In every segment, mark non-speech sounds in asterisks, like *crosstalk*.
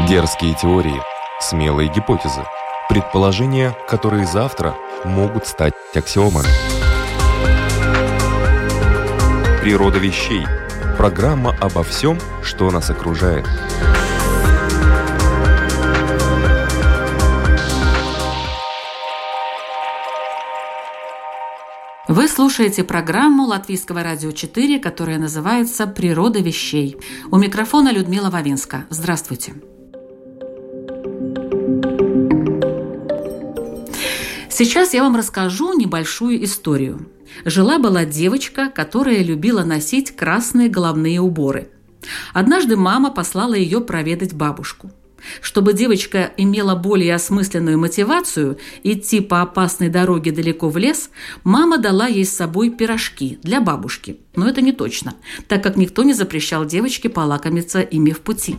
Дерзкие теории, смелые гипотезы, предположения, которые завтра могут стать аксиомами. Природа вещей. Программа обо всем, что нас окружает. Вы слушаете программу Латвийского радио 4, которая называется «Природа вещей». У микрофона Людмила Вавинска. Здравствуйте. Сейчас я вам расскажу небольшую историю. Жила-была девочка, которая любила носить красные головные уборы. Однажды мама послала ее проведать бабушку – чтобы девочка имела более осмысленную мотивацию идти по опасной дороге далеко в лес, мама дала ей с собой пирожки для бабушки. Но это не точно, так как никто не запрещал девочке полакомиться ими в пути.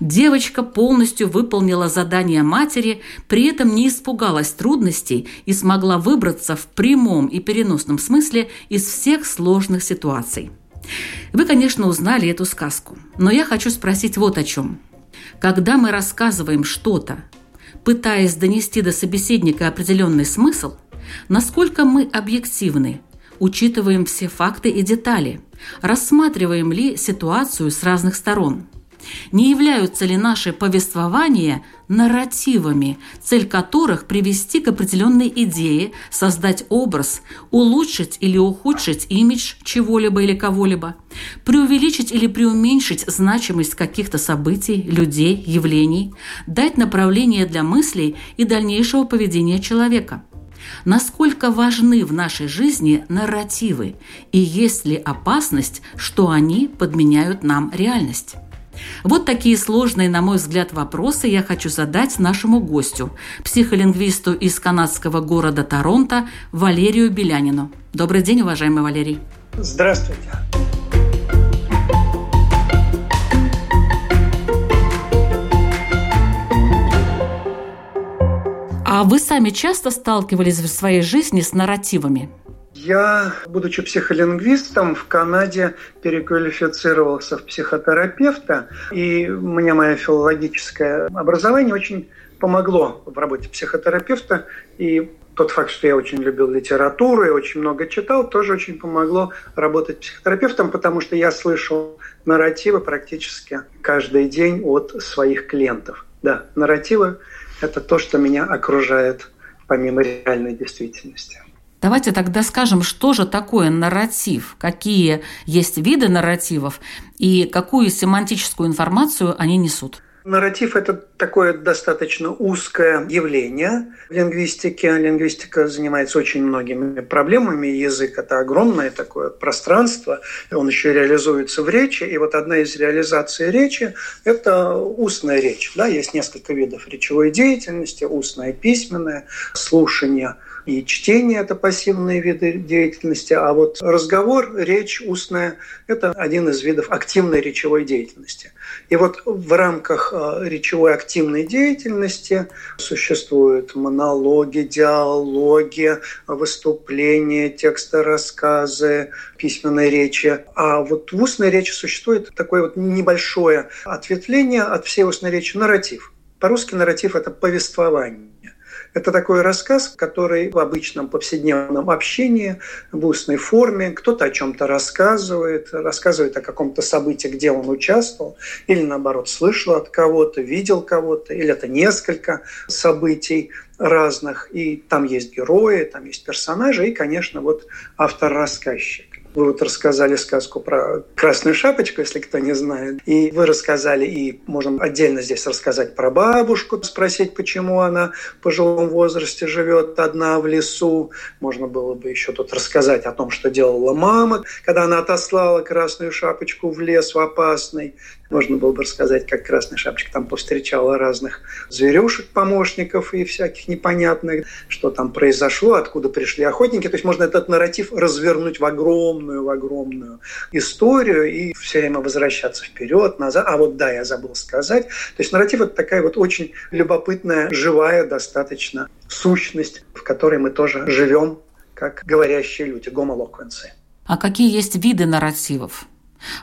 Девочка полностью выполнила задание матери, при этом не испугалась трудностей и смогла выбраться в прямом и переносном смысле из всех сложных ситуаций. Вы, конечно, узнали эту сказку, но я хочу спросить вот о чем – когда мы рассказываем что-то, пытаясь донести до собеседника определенный смысл, насколько мы объективны, учитываем все факты и детали, рассматриваем ли ситуацию с разных сторон – не являются ли наши повествования нарративами, цель которых привести к определенной идее, создать образ, улучшить или ухудшить имидж чего-либо или кого-либо, преувеличить или преуменьшить значимость каких-то событий, людей, явлений, дать направление для мыслей и дальнейшего поведения человека – насколько важны в нашей жизни нарративы и есть ли опасность, что они подменяют нам реальность. Вот такие сложные, на мой взгляд, вопросы я хочу задать нашему гостю, психолингвисту из канадского города Торонто Валерию Белянину. Добрый день, уважаемый Валерий. Здравствуйте. А вы сами часто сталкивались в своей жизни с нарративами? Я, будучи психолингвистом, в Канаде переквалифицировался в психотерапевта, и мне мое филологическое образование очень помогло в работе психотерапевта, и тот факт, что я очень любил литературу и очень много читал, тоже очень помогло работать психотерапевтом, потому что я слышал нарративы практически каждый день от своих клиентов. Да, нарративы – это то, что меня окружает помимо реальной действительности. Давайте тогда скажем, что же такое нарратив, какие есть виды нарративов и какую семантическую информацию они несут. Нарратив – это такое достаточно узкое явление в лингвистике. Лингвистика занимается очень многими проблемами. Язык – это огромное такое пространство. Он еще реализуется в речи. И вот одна из реализаций речи – это устная речь. Да, есть несколько видов речевой деятельности – устная, письменная, слушание – и чтение – это пассивные виды деятельности, а вот разговор, речь устная – это один из видов активной речевой деятельности. И вот в рамках э, речевой активной деятельности существуют монологи, диалоги, выступления, тексты, рассказы, письменной речи. А вот в устной речи существует такое вот небольшое ответвление от всей устной речи – нарратив. По-русски нарратив – это повествование. Это такой рассказ, который в обычном повседневном общении, в устной форме, кто-то о чем-то рассказывает, рассказывает о каком-то событии, где он участвовал, или наоборот слышал от кого-то, видел кого-то, или это несколько событий разных, и там есть герои, там есть персонажи, и, конечно, вот автор-рассказчик. Вы вот рассказали сказку про красную шапочку, если кто не знает. И вы рассказали, и можем отдельно здесь рассказать про бабушку, спросить, почему она в пожилом возрасте живет одна в лесу. Можно было бы еще тут рассказать о том, что делала мама, когда она отослала красную шапочку в лес в опасный. Можно было бы рассказать, как Красная Шапочка там повстречала разных зверюшек, помощников и всяких непонятных, что там произошло, откуда пришли охотники. То есть можно этот нарратив развернуть в огромную, в огромную историю и все время возвращаться вперед, назад. А вот да, я забыл сказать. То есть нарратив – это такая вот очень любопытная, живая достаточно сущность, в которой мы тоже живем, как говорящие люди, гомолоквенцы. А какие есть виды нарративов?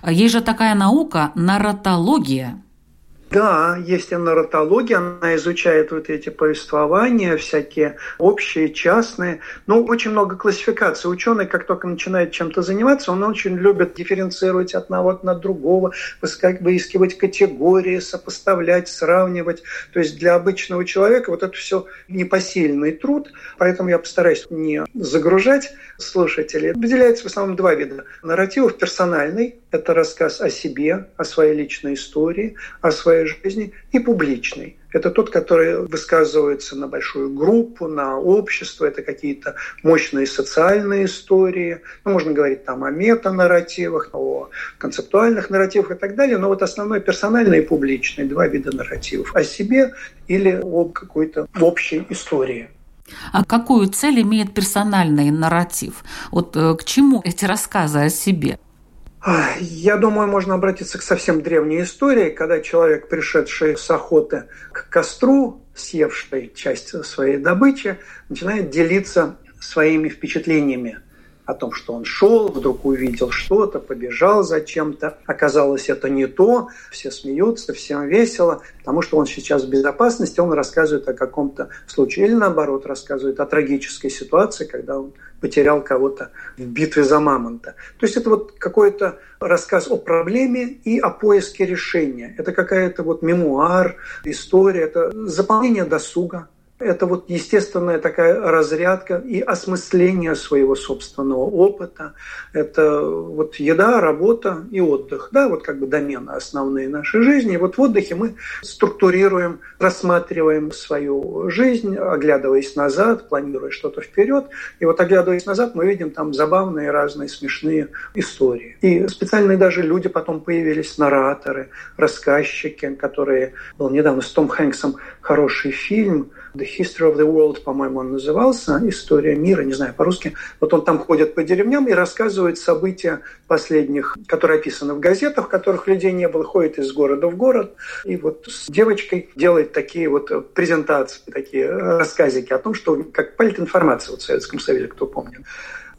Есть же такая наука – нарратология. Да, есть нарратология, она изучает вот эти повествования, всякие общие, частные. Ну, очень много классификаций. Ученый, как только начинает чем-то заниматься, он очень любит дифференцировать одного от другого, выискивать категории, сопоставлять, сравнивать. То есть для обычного человека вот это все непосильный труд, поэтому я постараюсь не загружать слушателей. Выделяется в основном два вида. Нарративов персональный – это рассказ о себе, о своей личной истории, о своей жизни, и публичный. Это тот, который высказывается на большую группу, на общество. Это какие-то мощные социальные истории. Ну, можно говорить там о метанарративах, о концептуальных нарративах и так далее. Но вот основной персональный и публичный, два вида нарративов. О себе или об какой-то общей истории. А какую цель имеет персональный нарратив? Вот э, к чему эти рассказы о себе? Я думаю, можно обратиться к совсем древней истории, когда человек, пришедший с охоты к костру, съевший часть своей добычи, начинает делиться своими впечатлениями о том, что он шел, вдруг увидел что-то, побежал за чем-то. Оказалось, это не то. Все смеются, всем весело, потому что он сейчас в безопасности, он рассказывает о каком-то случае. Или наоборот, рассказывает о трагической ситуации, когда он потерял кого-то в битве за мамонта. То есть это вот какой-то рассказ о проблеме и о поиске решения. Это какая-то вот мемуар, история, это заполнение досуга, это вот естественная такая разрядка и осмысление своего собственного опыта. Это вот еда, работа и отдых. Да, вот как бы домены основные нашей жизни. И вот в отдыхе мы структурируем, рассматриваем свою жизнь, оглядываясь назад, планируя что-то вперед. И вот оглядываясь назад, мы видим там забавные разные смешные истории. И специальные даже люди потом появились, нараторы, рассказчики, которые... Был недавно с Том Хэнксом хороший фильм – The History of the World, по-моему, он назывался, «История мира», не знаю по-русски. Вот он там ходит по деревням и рассказывает события последних, которые описаны в газетах, в которых людей не было, ходит из города в город, и вот с девочкой делает такие вот презентации, такие рассказики о том, что как политинформация вот в Советском Союзе, кто помнит.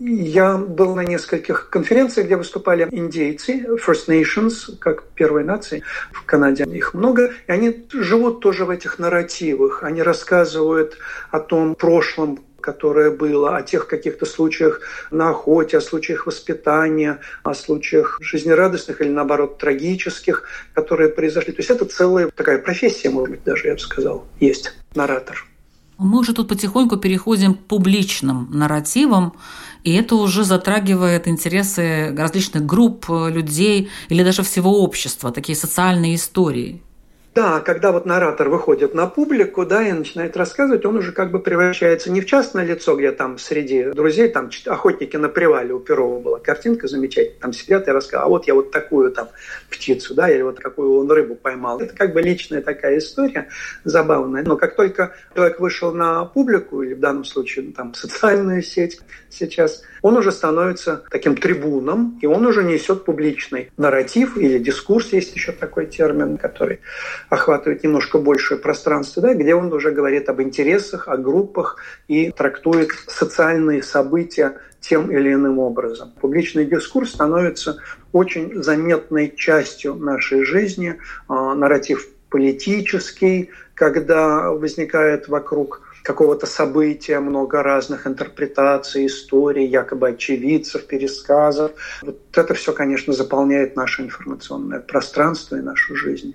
Я был на нескольких конференциях, где выступали индейцы, First Nations, как первые нации. В Канаде их много. И они живут тоже в этих нарративах. Они рассказывают о том прошлом, которое было, о тех каких-то случаях на охоте, о случаях воспитания, о случаях жизнерадостных или, наоборот, трагических, которые произошли. То есть это целая такая профессия, может быть, даже, я бы сказал, есть наратор. Мы уже тут потихоньку переходим к публичным нарративам, и это уже затрагивает интересы различных групп людей или даже всего общества, такие социальные истории. Да, когда вот наратор выходит на публику, да, и начинает рассказывать, он уже как бы превращается не в частное лицо, где там среди друзей, там охотники на привале у Перова была картинка замечательная, там сидят и рассказывают, а вот я вот такую там птицу, да, или вот какую он рыбу поймал. Это как бы личная такая история забавная. Но как только человек вышел на публику, или в данном случае ну, там социальную сеть сейчас, он уже становится таким трибуном, и он уже несет публичный нарратив или дискурс, есть еще такой термин, который охватывает немножко большее пространство, да, где он уже говорит об интересах, о группах и трактует социальные события тем или иным образом. Публичный дискурс становится очень заметной частью нашей жизни, а, нарратив политический, когда возникает вокруг какого-то события, много разных интерпретаций, историй, якобы очевидцев, пересказов. Вот это все, конечно, заполняет наше информационное пространство и нашу жизнь.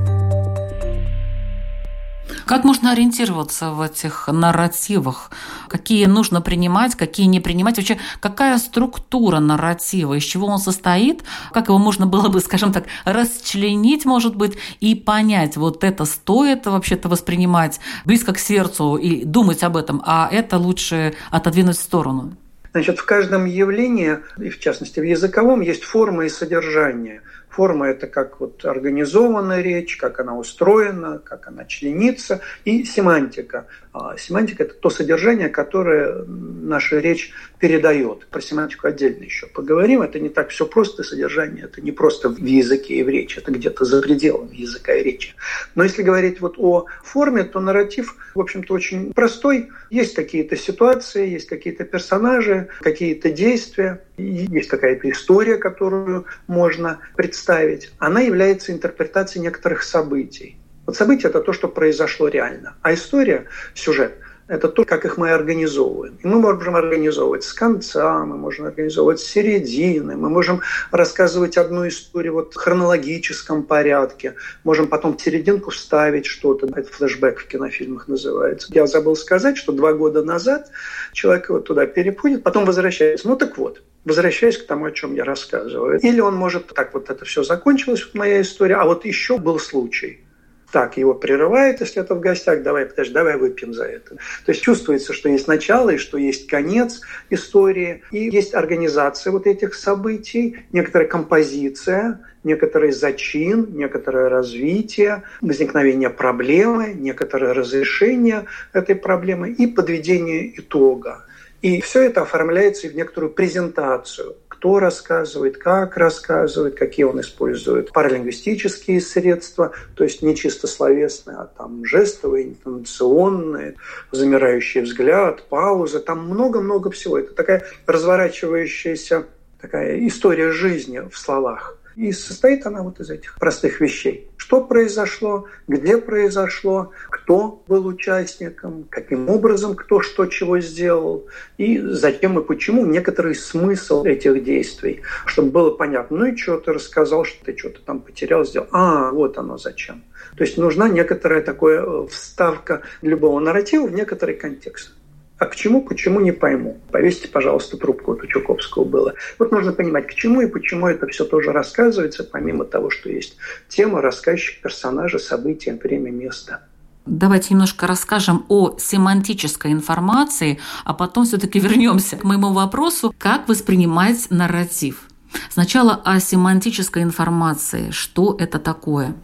Как можно ориентироваться в этих нарративах? Какие нужно принимать, какие не принимать? Вообще, какая структура нарратива, из чего он состоит? Как его можно было бы, скажем так, расчленить, может быть, и понять, вот это стоит вообще-то воспринимать близко к сердцу и думать об этом, а это лучше отодвинуть в сторону? Значит, в каждом явлении, и в частности в языковом, есть форма и содержание – Форма – это как вот организованная речь, как она устроена, как она членится, и семантика. А семантика – это то содержание, которое наша речь передает. Про семантику отдельно еще поговорим. Это не так все просто содержание, это не просто в языке и в речи, это где-то за пределами языка и речи. Но если говорить вот о форме, то нарратив, в общем-то, очень простой. Есть какие-то ситуации, есть какие-то персонажи, какие-то действия, есть какая-то история, которую можно представить. Она является интерпретацией некоторых событий. Вот событие – это то, что произошло реально. А история, сюжет – это то, как их мы организовываем. И мы можем организовывать с конца, мы можем организовывать с середины, мы можем рассказывать одну историю вот в хронологическом порядке, можем потом в серединку вставить что-то. Это флешбэк в кинофильмах называется. Я забыл сказать, что два года назад человек вот туда переходит, потом возвращается. Ну так вот, возвращаясь к тому, о чем я рассказываю. Или он может, так вот это все закончилось, моя история, а вот еще был случай – так, его прерывает, если это в гостях, давай, подожди, давай выпьем за это. То есть чувствуется, что есть начало и что есть конец истории, и есть организация вот этих событий, некоторая композиция, некоторый зачин, некоторое развитие, возникновение проблемы, некоторое разрешение этой проблемы и подведение итога. И все это оформляется в некоторую презентацию кто рассказывает, как рассказывает, какие он использует паралингвистические средства, то есть не чисто словесные, а там жестовые, интонационные, замирающий взгляд, пауза, там много-много всего. Это такая разворачивающаяся такая история жизни в словах. И состоит она вот из этих простых вещей. Что произошло, где произошло, кто был участником, каким образом кто что чего сделал, и зачем и почему некоторый смысл этих действий, чтобы было понятно. Ну и что ты рассказал, что ты что-то там потерял, сделал. А, вот оно зачем. То есть нужна некоторая такая э, вставка любого нарратива в некоторый контекст. А к чему, почему не пойму. Повесьте, пожалуйста, трубку, вот у Чуковского было. Вот нужно понимать, к чему и почему это все тоже рассказывается, помимо того, что есть тема, рассказчик, персонажи, события, время, место. Давайте немножко расскажем о семантической информации, а потом все-таки вернемся к моему вопросу, как воспринимать нарратив. Сначала о семантической информации. Что это такое?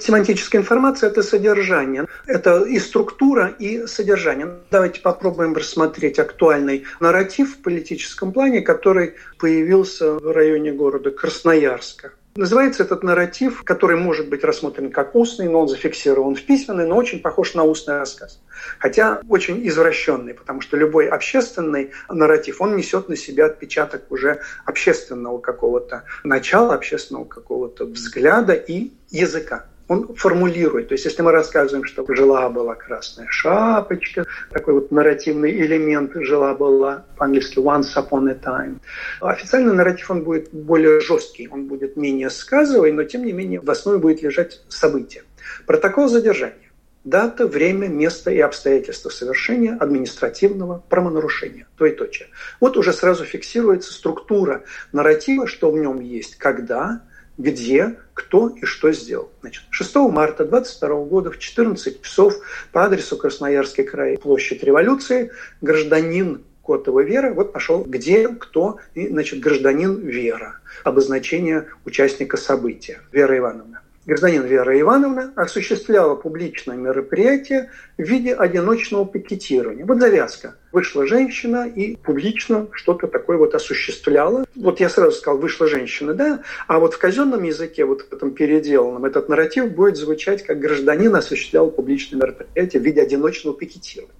Семантическая информация – это содержание. Это и структура, и содержание. Давайте попробуем рассмотреть актуальный нарратив в политическом плане, который появился в районе города Красноярска. Называется этот нарратив, который может быть рассмотрен как устный, но он зафиксирован в письменный, но очень похож на устный рассказ. Хотя очень извращенный, потому что любой общественный нарратив, он несет на себя отпечаток уже общественного какого-то начала, общественного какого-то взгляда и языка он формулирует. То есть если мы рассказываем, что жила-была красная шапочка, такой вот нарративный элемент жила-была по-английски once upon a time. Официальный нарратив, он будет более жесткий, он будет менее сказывый, но тем не менее в основе будет лежать событие. Протокол задержания. Дата, время, место и обстоятельства совершения административного правонарушения. Двоеточие. Вот уже сразу фиксируется структура нарратива, что в нем есть, когда, где, кто и что сделал. Значит, 6 марта 22 года в 14 часов по адресу Красноярский край, площадь революции, гражданин Котова Вера, вот пошел где, кто, и, значит, гражданин Вера, обозначение участника события, Вера Ивановна гражданин Вера Ивановна осуществляла публичное мероприятие в виде одиночного пикетирования. Вот завязка. Вышла женщина и публично что-то такое вот осуществляла. Вот я сразу сказал, вышла женщина, да, а вот в казенном языке, вот в этом переделанном, этот нарратив будет звучать, как гражданин осуществлял публичное мероприятие в виде одиночного пикетирования.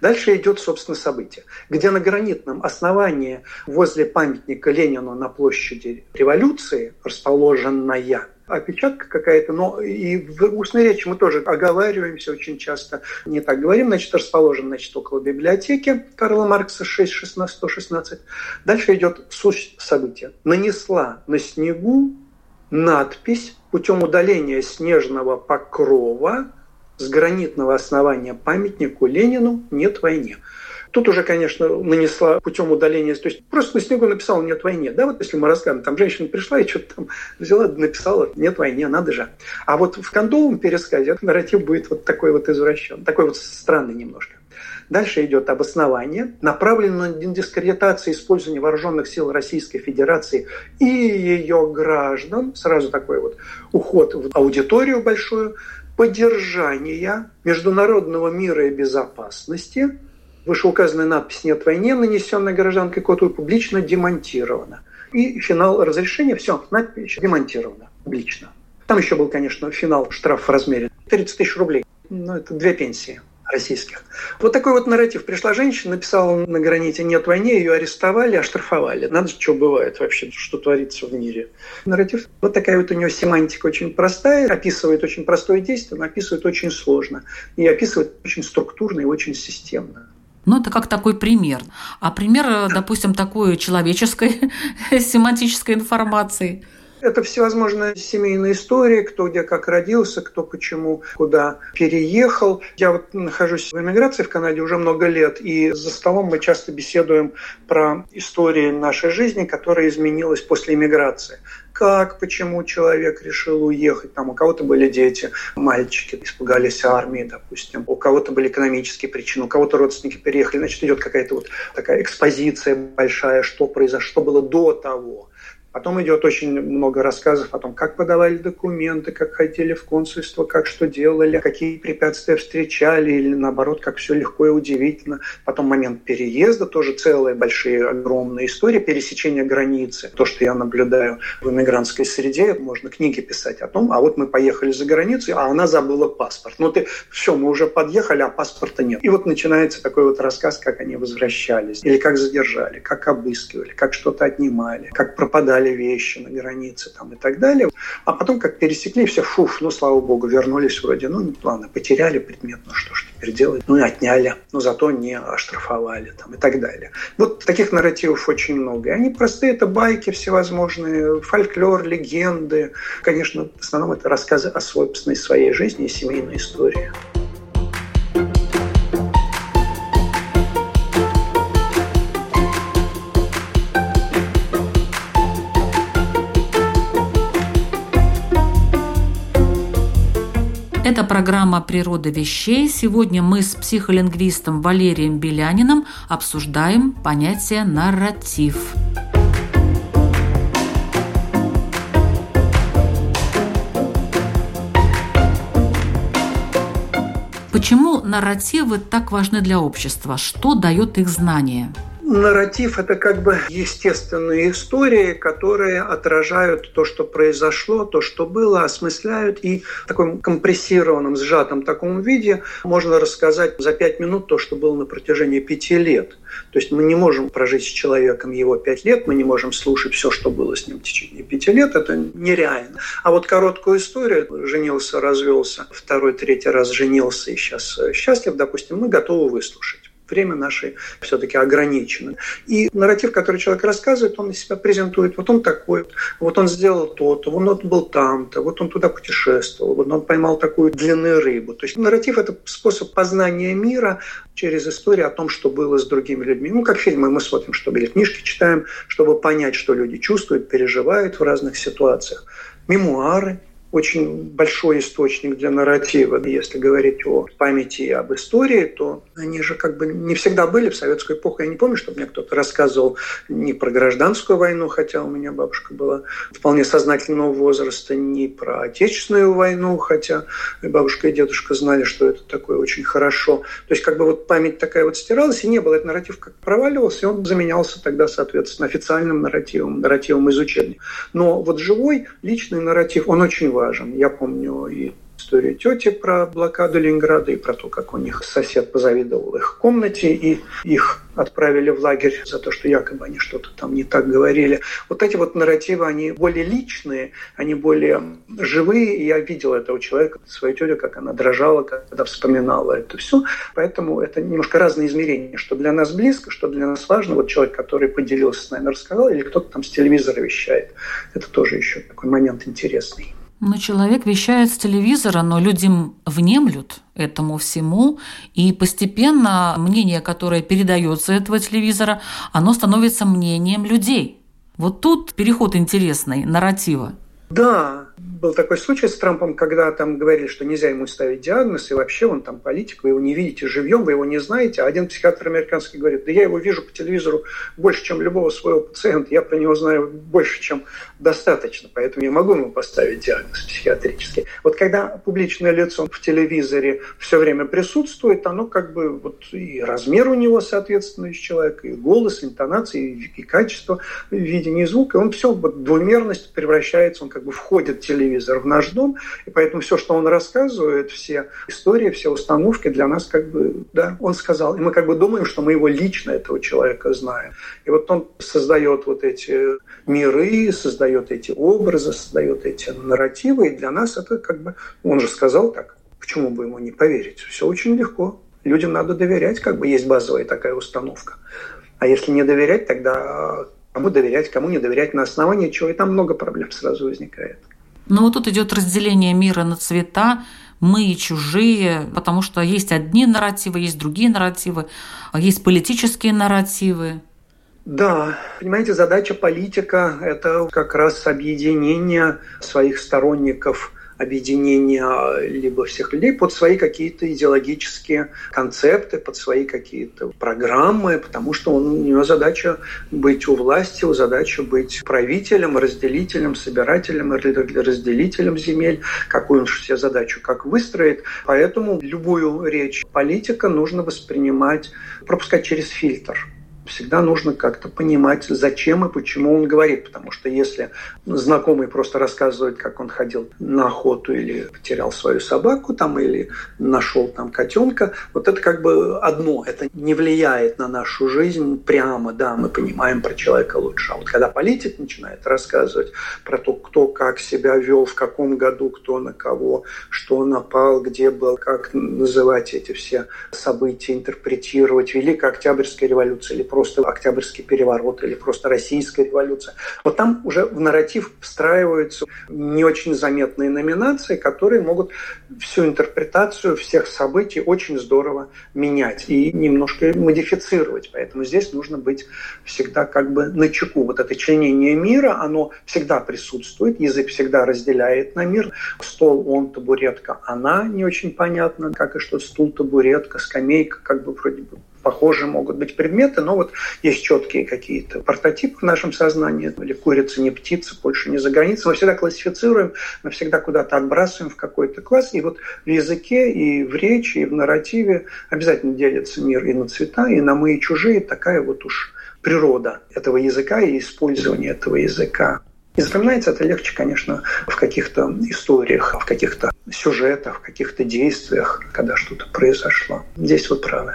Дальше идет, собственно, событие, где на гранитном основании возле памятника Ленину на площади революции, расположенная опечатка какая-то, но и в устной речи мы тоже оговариваемся очень часто, не так говорим, значит, расположен, значит, около библиотеки Карла Маркса 6, 16, 116. Дальше идет суть события. Нанесла на снегу надпись путем удаления снежного покрова с гранитного основания памятнику Ленину «Нет войне». Тут уже, конечно, нанесла путем удаления, то есть просто на снегу написала «нет войне». Да, вот если мы рассказываем, там женщина пришла и что-то там взяла, написала «нет войне», надо же. А вот в кондовом пересказе этот нарратив будет вот такой вот извращен, такой вот странный немножко. Дальше идет обоснование, направленное на дискредитацию использования вооруженных сил Российской Федерации и ее граждан. Сразу такой вот уход в аудиторию большую. Поддержание международного мира и безопасности. Вышеуказанная надпись «Нет войне», нанесенная гражданкой Коту, публично демонтирована. И финал разрешения, все, надпись демонтирована публично. Там еще был, конечно, финал штраф в размере 30 тысяч рублей. Ну, это две пенсии российских. Вот такой вот нарратив. Пришла женщина, написала на граните «нет войне», ее арестовали, оштрафовали. Надо, что бывает вообще, что творится в мире. Нарратив. Вот такая вот у него семантика очень простая, описывает очень простое действие, но описывает очень сложно. И описывает очень структурно и очень системно. Ну, это как такой пример. А пример, допустим, такой человеческой *laughs* семантической информации – это всевозможные семейные истории, кто где как родился, кто почему куда переехал. Я вот нахожусь в эмиграции в Канаде уже много лет, и за столом мы часто беседуем про истории нашей жизни, которая изменилась после эмиграции как, почему человек решил уехать. Там у кого-то были дети, мальчики, испугались армии, допустим. У кого-то были экономические причины, у кого-то родственники переехали. Значит, идет какая-то вот такая экспозиция большая, что произошло, что было до того. Потом идет очень много рассказов о том, как подавали документы, как ходили в консульство, как что делали, какие препятствия встречали, или наоборот, как все легко и удивительно. Потом момент переезда, тоже целые большие, огромные истории, пересечения границы. То, что я наблюдаю в иммигрантской среде, можно книги писать о том, а вот мы поехали за границу, а она забыла паспорт. Ну ты, все, мы уже подъехали, а паспорта нет. И вот начинается такой вот рассказ, как они возвращались, или как задержали, как обыскивали, как что-то отнимали, как пропадали забрали вещи на границе там, и так далее. А потом, как пересекли, все, фуф, ну, слава богу, вернулись вроде. Ну, ладно, потеряли предмет, ну что ж теперь делать? Ну, и отняли, но зато не оштрафовали там, и так далее. Вот таких нарративов очень много. И они простые, это байки всевозможные, фольклор, легенды. Конечно, в основном это рассказы о собственной своей жизни и семейной истории. Это программа «Природа вещей». Сегодня мы с психолингвистом Валерием Беляниным обсуждаем понятие «нарратив». Почему нарративы так важны для общества? Что дает их знание? Нарратив – это как бы естественные истории, которые отражают то, что произошло, то, что было, осмысляют. И в таком компрессированном, сжатом таком виде можно рассказать за пять минут то, что было на протяжении пяти лет. То есть мы не можем прожить с человеком его пять лет, мы не можем слушать все, что было с ним в течение пяти лет. Это нереально. А вот короткую историю – женился, развелся, второй, третий раз женился и сейчас счастлив, допустим, мы готовы выслушать время наше все-таки ограничено. И нарратив, который человек рассказывает, он себя презентует. Вот он такой, вот он сделал то-то, вот он был там-то, вот он туда путешествовал, вот он поймал такую длинную рыбу. То есть нарратив – это способ познания мира через историю о том, что было с другими людьми. Ну, как фильмы мы смотрим, чтобы или книжки читаем, чтобы понять, что люди чувствуют, переживают в разных ситуациях. Мемуары – очень большой источник для нарратива. Если говорить о памяти и об истории, то они же как бы не всегда были в советскую эпоху. Я не помню, чтобы мне кто-то рассказывал не про гражданскую войну, хотя у меня бабушка была вполне сознательного возраста, не про отечественную войну, хотя и бабушка и дедушка знали, что это такое очень хорошо. То есть как бы вот память такая вот стиралась, и не было. Этот нарратив как проваливался, и он заменялся тогда, соответственно, официальным нарративом, нарративом из учебника. Но вот живой личный нарратив, он очень важен важен. Я помню и историю тети про блокаду Ленинграда и про то, как у них сосед позавидовал их комнате, и их отправили в лагерь за то, что якобы они что-то там не так говорили. Вот эти вот нарративы, они более личные, они более живые, и я видел этого человека, свою тетю, как она дрожала, когда вспоминала это все. Поэтому это немножко разные измерения, что для нас близко, что для нас важно. Вот человек, который поделился с нами, рассказал, или кто-то там с телевизора вещает. Это тоже еще такой момент интересный. Но человек вещает с телевизора, но люди внемлют этому всему, и постепенно мнение, которое передается этого телевизора, оно становится мнением людей. Вот тут переход интересный, нарратива. Да, был такой случай с Трампом, когда там говорили, что нельзя ему ставить диагноз, и вообще он там политик, вы его не видите живьем, вы его не знаете. А один психиатр американский говорит, да я его вижу по телевизору больше, чем любого своего пациента, я про него знаю больше, чем достаточно, поэтому я могу ему поставить диагноз психиатрический. Вот когда публичное лицо в телевизоре все время присутствует, оно как бы вот и размер у него соответствующий человек, и голос, интонации, и, и качество видения звука, и он все, вот двумерность превращается, он как бы входит в телевизор в наш дом, и поэтому все, что он рассказывает, все истории, все установки для нас как бы, да, он сказал, и мы как бы думаем, что мы его лично, этого человека, знаем. И вот он создает вот эти миры, создает эти образы, создает эти нарративы, и для нас это как бы, он же сказал так, почему бы ему не поверить? Все очень легко. Людям надо доверять, как бы есть базовая такая установка. А если не доверять, тогда кому доверять, кому не доверять, на основании чего, и там много проблем сразу возникает. Но вот тут идет разделение мира на цвета, мы и чужие, потому что есть одни нарративы, есть другие нарративы, есть политические нарративы. Да, понимаете, задача политика – это как раз объединение своих сторонников – объединения либо всех людей под свои какие-то идеологические концепты, под свои какие-то программы, потому что он, у него задача быть у власти, у задача быть правителем, разделителем, собирателем, разделителем земель, какую он себе задачу как выстроит. Поэтому любую речь политика нужно воспринимать, пропускать через фильтр всегда нужно как-то понимать, зачем и почему он говорит. Потому что если знакомый просто рассказывает, как он ходил на охоту или потерял свою собаку там, или нашел там котенка, вот это как бы одно. Это не влияет на нашу жизнь прямо, да, мы понимаем про человека лучше. А вот когда политик начинает рассказывать про то, кто как себя вел, в каком году, кто на кого, что напал, где был, как называть эти все события, интерпретировать, Великая Октябрьская революция или просто Октябрьский переворот или просто Российская революция. Вот там уже в нарратив встраиваются не очень заметные номинации, которые могут всю интерпретацию всех событий очень здорово менять и немножко модифицировать. Поэтому здесь нужно быть всегда как бы на чеку. Вот это членение мира, оно всегда присутствует, язык всегда разделяет на мир. Стол, он, табуретка, она не очень понятно, как и что стул, табуретка, скамейка, как бы вроде бы похожие могут быть предметы, но вот есть четкие какие-то прототипы в нашем сознании, или курица не птица, больше не за границей. Мы всегда классифицируем, мы всегда куда-то отбрасываем в какой-то класс. И вот в языке, и в речи, и в нарративе обязательно делится мир и на цвета, и на мы, и чужие. Такая вот уж природа этого языка и использование этого языка. И запоминается это легче, конечно, в каких-то историях, в каких-то сюжетах, в каких-то действиях, когда что-то произошло. Здесь вот правы.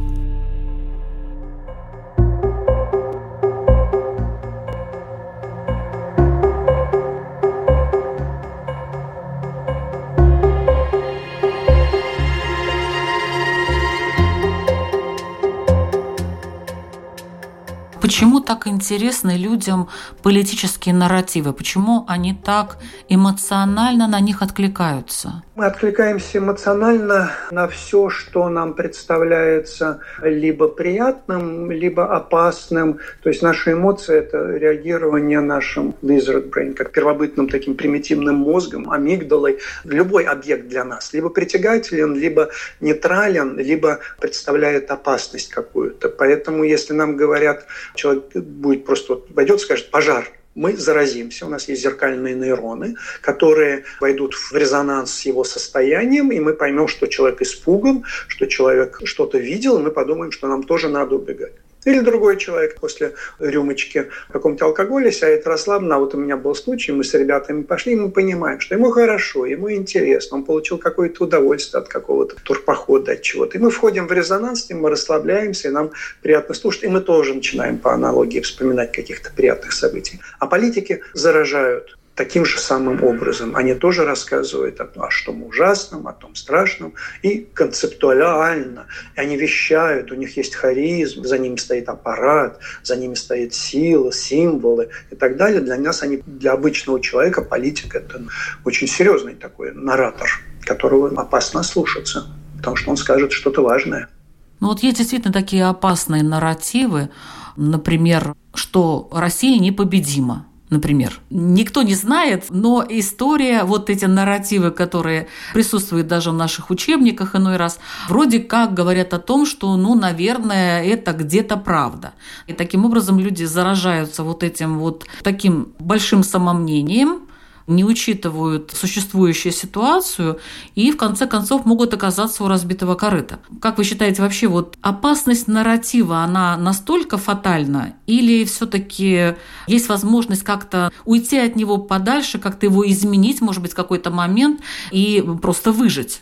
Почему так интересны людям политические нарративы? Почему они так эмоционально на них откликаются? Мы откликаемся эмоционально на все, что нам представляется либо приятным, либо опасным. То есть наши эмоции – это реагирование нашим lizard brain, как первобытным таким примитивным мозгом, амигдалой. Любой объект для нас либо притягателен, либо нейтрален, либо представляет опасность какую-то. Поэтому если нам говорят, человек будет просто вот войдет и скажет «пожар», мы заразимся. У нас есть зеркальные нейроны, которые войдут в резонанс с его состоянием, и мы поймем, что человек испуган, что человек что-то видел, и мы подумаем, что нам тоже надо убегать. Или другой человек после рюмочки каком-то алкоголя сядет расслабленно. А вот у меня был случай, мы с ребятами пошли, и мы понимаем, что ему хорошо, ему интересно, он получил какое-то удовольствие от какого-то турпохода, от чего-то. И мы входим в резонанс, и мы расслабляемся, и нам приятно слушать, и мы тоже начинаем по аналогии вспоминать каких-то приятных событий. А политики заражают таким же самым образом. Они тоже рассказывают о, о том ужасном, о том страшном и концептуально. Они вещают, у них есть харизм, за ними стоит аппарат, за ними стоит сила, символы и так далее. Для нас они, для обычного человека политик – это очень серьезный такой наратор, которого опасно слушаться, потому что он скажет что-то важное. Ну вот есть действительно такие опасные нарративы, например, что Россия непобедима например. Никто не знает, но история, вот эти нарративы, которые присутствуют даже в наших учебниках иной раз, вроде как говорят о том, что, ну, наверное, это где-то правда. И таким образом люди заражаются вот этим вот таким большим самомнением, не учитывают существующую ситуацию и в конце концов могут оказаться у разбитого корыта. Как вы считаете, вообще вот опасность нарратива, она настолько фатальна или все-таки есть возможность как-то уйти от него подальше, как-то его изменить, может быть, какой-то момент и просто выжить?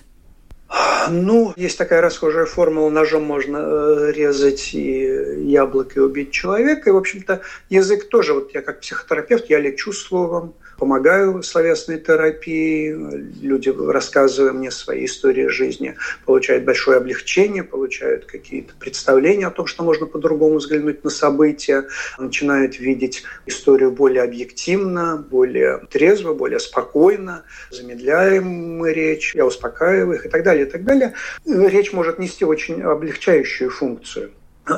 Ну, есть такая расхожая формула, ножом можно э, резать и яблоко и убить человека. И, в общем-то, язык тоже, вот я как психотерапевт, я лечу словом, помогаю словесной терапии, люди, рассказывая мне свои истории жизни, получают большое облегчение, получают какие-то представления о том, что можно по-другому взглянуть на события, начинают видеть историю более объективно, более трезво, более спокойно, замедляем мы речь, я успокаиваю их и так далее, и так далее. Речь может нести очень облегчающую функцию.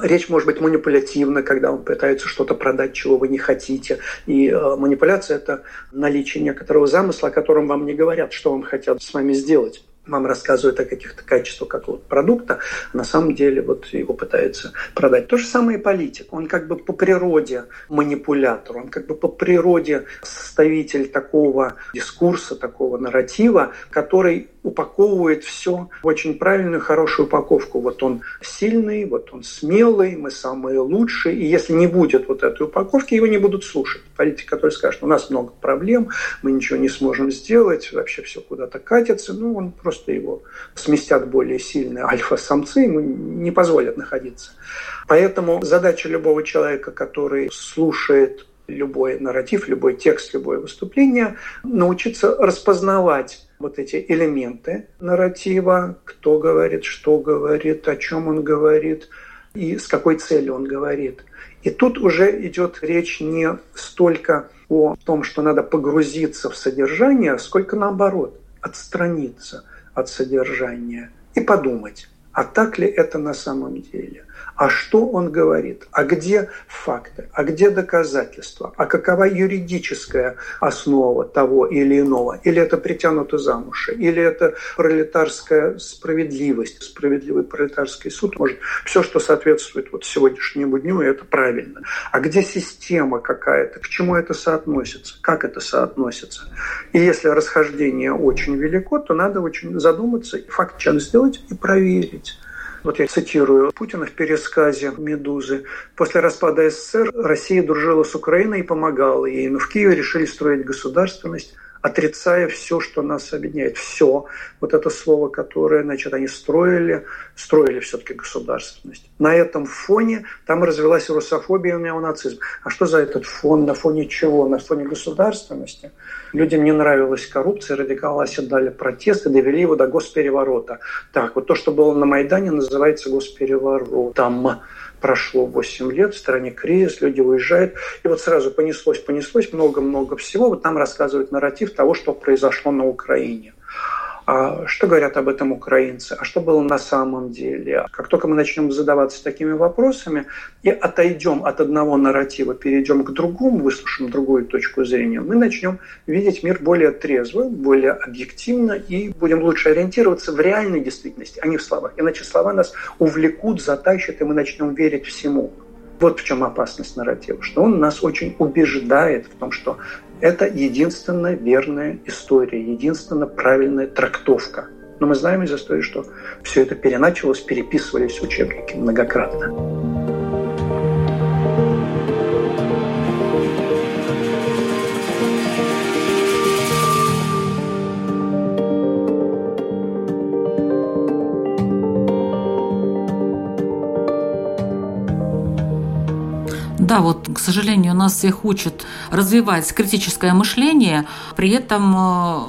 Речь может быть манипулятивна, когда он пытается что-то продать, чего вы не хотите. И э, манипуляция – это наличие некоторого замысла, о котором вам не говорят, что вам хотят с вами сделать вам рассказывают о каких-то качествах какого-то продукта, а на самом деле вот его пытаются продать. То же самое и политик. Он как бы по природе манипулятор, он как бы по природе составитель такого дискурса, такого нарратива, который упаковывает все в очень правильную, хорошую упаковку. Вот он сильный, вот он смелый, мы самые лучшие. И если не будет вот этой упаковки, его не будут слушать. Политик, который скажет, у нас много проблем, мы ничего не сможем сделать, вообще все куда-то катится, ну, он просто его сместят более сильные альфа-самцы, ему не позволят находиться. Поэтому задача любого человека, который слушает любой нарратив, любой текст, любое выступление, научиться распознавать вот эти элементы нарратива, кто говорит, что говорит, о чем он говорит и с какой целью он говорит. И тут уже идет речь не столько о том, что надо погрузиться в содержание, сколько наоборот, отстраниться от содержания и подумать, а так ли это на самом деле? А что он говорит? А где факты? А где доказательства? А какова юридическая основа того или иного? Или это притянуто за уши? Или это пролетарская справедливость, справедливый пролетарский суд? Может, все, что соответствует вот сегодняшнему дню, это правильно. А где система какая-то? К чему это соотносится? Как это соотносится? И если расхождение очень велико, то надо очень задуматься, факт чек сделать и проверить. Вот я цитирую Путина в пересказе «Медузы». После распада СССР Россия дружила с Украиной и помогала ей, но в Киеве решили строить государственность, отрицая все, что нас объединяет. Все. Вот это слово, которое, значит, они строили, строили все-таки государственность. На этом фоне там развелась русофобия и неонацизм. А что за этот фон? На фоне чего? На фоне государственности? Людям не нравилась коррупция, радикалы оседали протесты, довели его до госпереворота. Так, вот то, что было на Майдане, называется госпереворотом прошло 8 лет, в стране кризис, люди уезжают. И вот сразу понеслось, понеслось, много-много всего. Вот нам рассказывают нарратив того, что произошло на Украине. А что говорят об этом украинцы? А что было на самом деле? Как только мы начнем задаваться такими вопросами и отойдем от одного нарратива, перейдем к другому, выслушаем другую точку зрения, мы начнем видеть мир более трезво, более объективно и будем лучше ориентироваться в реальной действительности, а не в словах. Иначе слова нас увлекут, затащат, и мы начнем верить всему. Вот в чем опасность нарратива, что он нас очень убеждает в том, что это единственная верная история, единственная правильная трактовка. Но мы знаем из истории, что все это переначалось, переписывались учебники многократно. Да, вот, к сожалению, нас всех учат развивать критическое мышление, при этом э,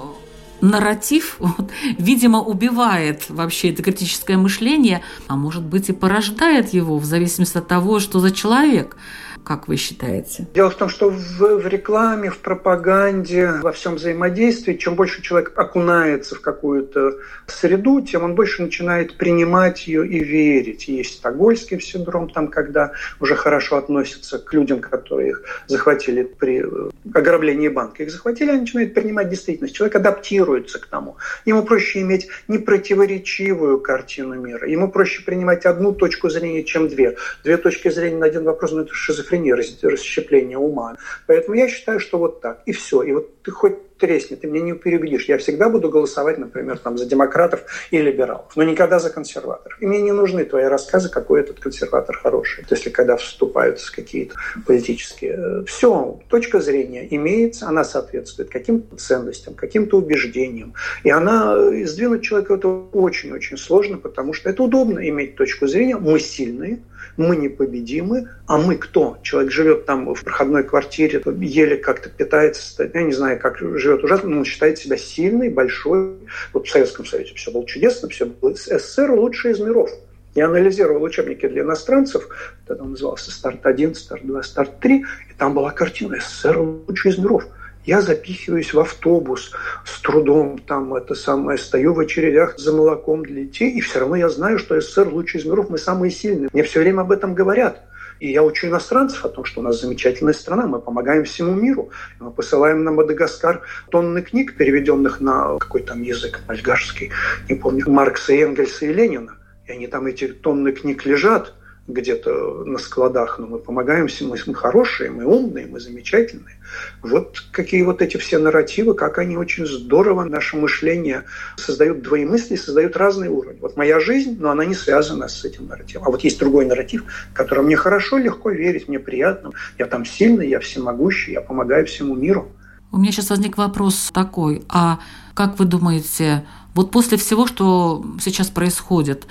нарратив, *laughs* вот, видимо, убивает вообще это критическое мышление, а может быть и порождает его в зависимости от того, что за человек. Как вы считаете? Дело в том, что в, в рекламе, в пропаганде, во всем взаимодействии, чем больше человек окунается в какую-то среду, тем он больше начинает принимать ее и верить. Есть стокгольский синдром, там, когда уже хорошо относятся к людям, которые их захватили при э, ограблении банка. Их захватили, они начинают принимать действительность. Человек адаптируется к тому. Ему проще иметь непротиворечивую картину мира. Ему проще принимать одну точку зрения, чем две. Две точки зрения на один вопрос, но ну, это шизофрения шизофрения, расщепление ума. Поэтому я считаю, что вот так. И все. И вот ты хоть тресни, ты меня не переубедишь. Я всегда буду голосовать, например, там, за демократов и либералов, но никогда за консерваторов. И мне не нужны твои рассказы, какой этот консерватор хороший. То есть, когда вступают какие-то политические... Э, все, точка зрения имеется, она соответствует каким-то ценностям, каким-то убеждениям. И она... Э, сдвинуть человека это очень-очень сложно, потому что это удобно иметь точку зрения. Мы сильные, мы непобедимы, а мы кто? Человек живет там в проходной квартире, еле как-то питается, я не знаю, как живет ужасно, но он считает себя сильный, большой. Вот в Советском Союзе все было чудесно, все было СССР лучший из миров. Я анализировал учебники для иностранцев, тогда он назывался «Старт-1», «Старт-2», «Старт-3», и там была картина «СССР лучший из миров». Я запихиваюсь в автобус с трудом, там это самое, стою в очередях за молоком для детей, и все равно я знаю, что СССР лучший из миров, мы самые сильные. Мне все время об этом говорят. И я учу иностранцев о том, что у нас замечательная страна, мы помогаем всему миру. Мы посылаем на Мадагаскар тонны книг, переведенных на какой там язык, мальгашский, не помню, Маркса, Энгельса и Ленина. И они там, эти тонны книг лежат, где-то на складах, но мы помогаем всем, мы, мы хорошие, мы умные, мы замечательные. Вот какие вот эти все нарративы, как они очень здорово наше мышление создают двоемыслие, создают разные уровни. Вот моя жизнь, но она не связана с этим нарративом. А вот есть другой нарратив, которому мне хорошо, легко верить, мне приятно. Я там сильный, я всемогущий, я помогаю всему миру. У меня сейчас возник вопрос такой, а как вы думаете, вот после всего, что сейчас происходит,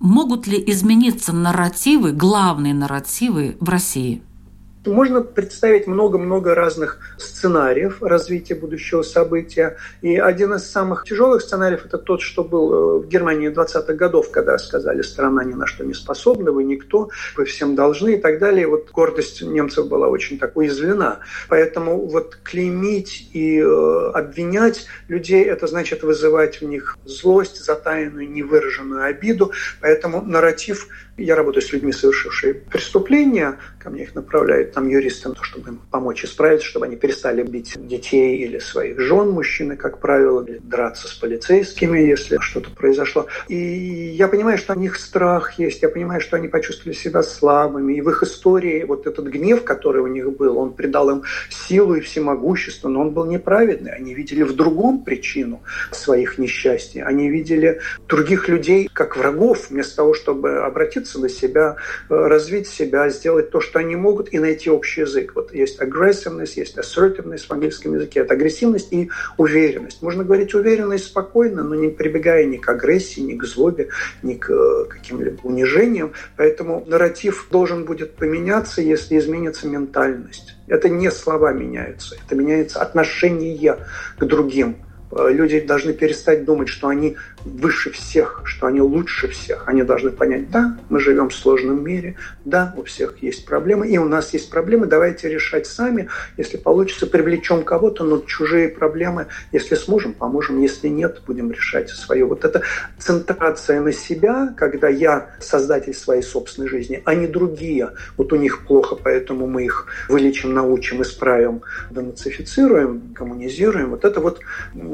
Могут ли измениться нарративы, главные нарративы в России? Можно представить много-много разных сценариев развития будущего события. И один из самых тяжелых сценариев – это тот, что был э, в Германии 20-х годов, когда сказали, страна ни на что не способна, вы никто, вы всем должны и так далее. Вот гордость немцев была очень так уязвлена. Поэтому вот клеймить и э, обвинять людей – это значит вызывать в них злость, затаянную, невыраженную обиду. Поэтому нарратив я работаю с людьми, совершившими преступления. Ко мне их направляют там юристы, чтобы им помочь исправиться, чтобы они перестали бить детей или своих жен, мужчины, как правило, или драться с полицейскими, если что-то произошло. И я понимаю, что у них страх есть, я понимаю, что они почувствовали себя слабыми. И в их истории вот этот гнев, который у них был, он придал им силу и всемогущество, но он был неправедный. Они видели в другом причину своих несчастий. Они видели других людей как врагов, вместо того, чтобы обратиться положиться на себя, э, развить себя, сделать то, что они могут, и найти общий язык. Вот есть aggressiveness, есть assertiveness в английском языке. Это агрессивность и уверенность. Можно говорить уверенно и спокойно, но не прибегая ни к агрессии, ни к злобе, ни к э, каким-либо унижениям. Поэтому нарратив должен будет поменяться, если изменится ментальность. Это не слова меняются, это меняется отношение к другим. Э, люди должны перестать думать, что они выше всех, что они лучше всех. Они должны понять, да, мы живем в сложном мире, да, у всех есть проблемы, и у нас есть проблемы, давайте решать сами. Если получится, привлечем кого-то, но чужие проблемы, если сможем, поможем, если нет, будем решать свое. Вот это центрация на себя, когда я создатель своей собственной жизни, а не другие. Вот у них плохо, поэтому мы их вылечим, научим, исправим, денацифицируем, коммунизируем. Вот это вот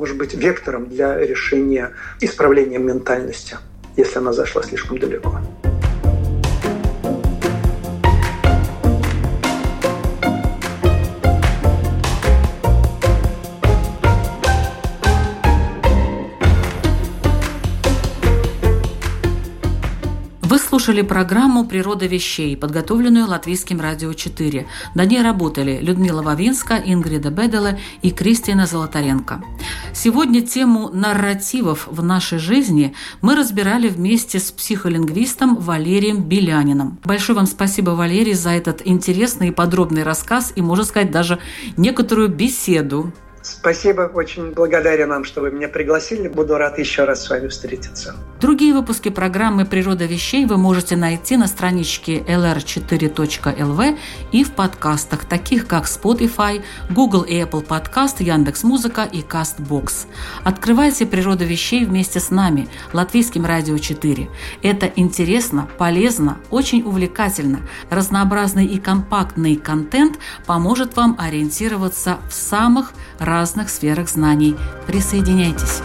может быть вектором для решения исправления ментальности, если она зашла слишком далеко. Слушали программу «Природа вещей», подготовленную Латвийским радио 4. На ней работали Людмила Вавинска, Ингрида Беделе и Кристина Золотаренко. Сегодня тему нарративов в нашей жизни мы разбирали вместе с психолингвистом Валерием Белянином. Большое вам спасибо, Валерий, за этот интересный и подробный рассказ и, можно сказать, даже некоторую беседу Спасибо, очень благодарен вам, что вы меня пригласили. Буду рад еще раз с вами встретиться. Другие выпуски программы «Природа вещей» вы можете найти на страничке lr4.lv и в подкастах, таких как Spotify, Google и Apple Podcast, Яндекс.Музыка и Castbox. Открывайте «Природа вещей» вместе с нами, Латвийским радио 4. Это интересно, полезно, очень увлекательно. Разнообразный и компактный контент поможет вам ориентироваться в самых разных разных сферах знаний. Присоединяйтесь!